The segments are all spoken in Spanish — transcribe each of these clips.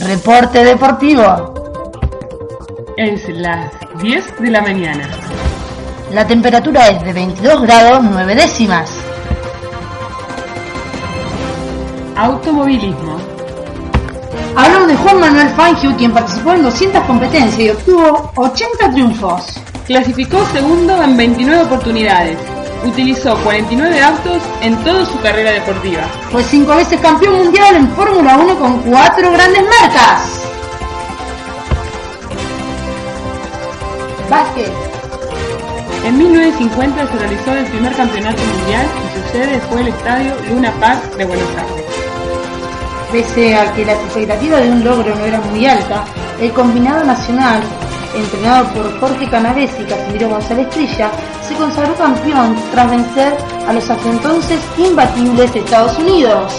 Reporte deportivo. Es las 10 de la mañana. La temperatura es de 22 grados 9 décimas. Automovilismo. Hablamos de Juan Manuel Fangio, quien participó en 200 competencias y obtuvo 80 triunfos. Clasificó segundo en 29 oportunidades. Utilizó 49 autos en toda su carrera deportiva. Fue cinco veces campeón mundial en Fórmula 1 con cuatro grandes marcas. Básquet. En 1950 se realizó el primer campeonato mundial y su sede fue el Estadio Luna Park de Buenos Aires. Pese a que la expectativa de un logro no era muy alta, el combinado nacional, entrenado por Jorge Canavesi y Casimiro González Trilla, se consagró campeón tras vencer a los hasta entonces imbatibles Estados Unidos.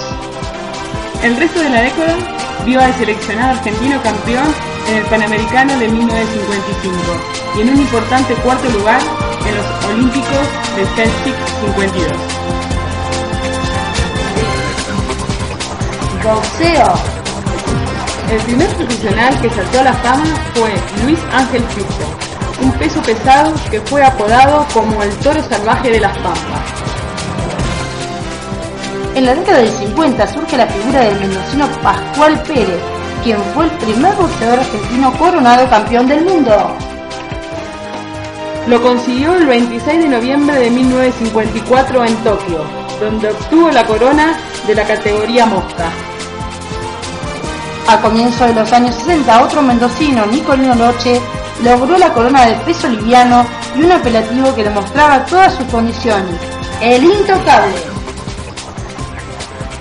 El resto de la década vio al seleccionado argentino campeón en el Panamericano de 1955 y en un importante cuarto lugar en los Olímpicos de Celtic 52. Boxeo. El primer profesional que saltó a la fama fue Luis Ángel Justo, un peso pesado que fue apodado como el toro salvaje de las Pampas. En la década del 50 surge la figura del mendocino Pascual Pérez, quien fue el primer boxeador argentino coronado campeón del mundo. Lo consiguió el 26 de noviembre de 1954 en Tokio, donde obtuvo la corona de la categoría mosca. A comienzos de los años 60, otro mendocino, Nicolino Loche, logró la corona de peso liviano y un apelativo que demostraba todas sus condiciones, el intocable.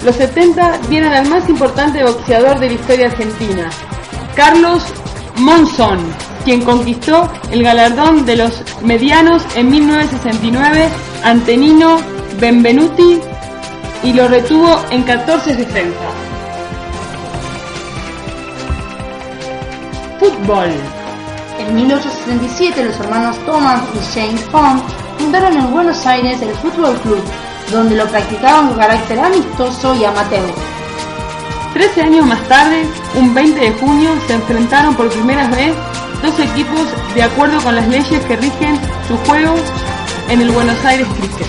Los 70 dieron al más importante boxeador de la historia argentina, Carlos Monzón, quien conquistó el galardón de los medianos en 1969 ante Nino Benvenuti y lo retuvo en 14 defensas. Fútbol. En 1867 los hermanos Thomas y James Fong fundaron en Buenos Aires el Fútbol Club, donde lo practicaban con carácter amistoso y amateur. Trece años más tarde, un 20 de junio, se enfrentaron por primera vez dos equipos de acuerdo con las leyes que rigen su juego en el Buenos Aires Cricket.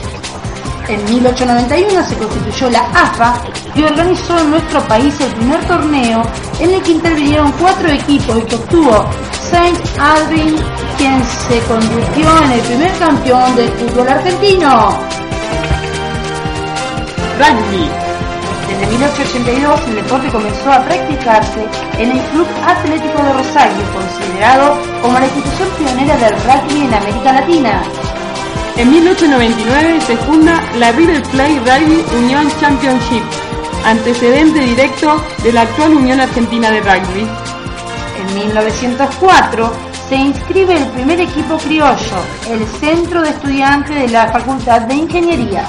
En 1891 se constituyó la AFA y organizó en nuestro país el primer torneo en el que intervinieron cuatro equipos y que obtuvo Saint Albin, quien se convirtió en el primer campeón del fútbol argentino. Rugby. Desde 1882 el deporte comenzó a practicarse en el Club Atlético de Rosario, considerado como la institución pionera del rugby en América Latina. En 1899 se funda la River Plate Rugby Union Championship, antecedente directo de la actual Unión Argentina de Rugby. En 1904 se inscribe el primer equipo criollo, el Centro de Estudiantes de la Facultad de Ingeniería.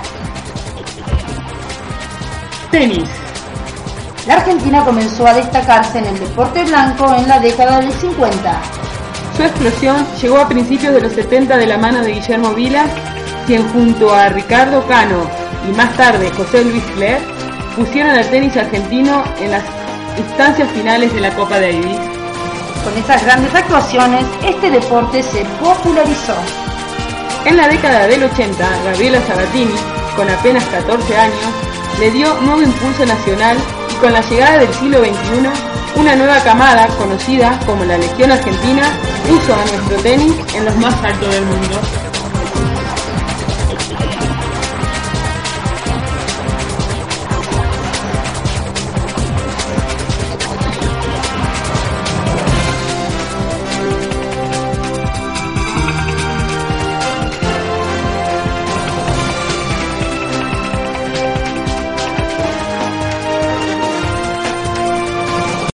Tenis. La Argentina comenzó a destacarse en el deporte blanco en la década del 50. Su explosión llegó a principios de los 70 de la mano de Guillermo Vilas, quien junto a Ricardo Cano y más tarde José Luis Cler pusieron al tenis argentino en las instancias finales de la Copa Davis. Con estas grandes actuaciones, este deporte se popularizó. En la década del 80, Gabriela Sabatini, con apenas 14 años, le dio nuevo impulso nacional y con la llegada del siglo XXI, una nueva camada conocida como la Legión Argentina puso a nuestro tenis en los más altos del mundo.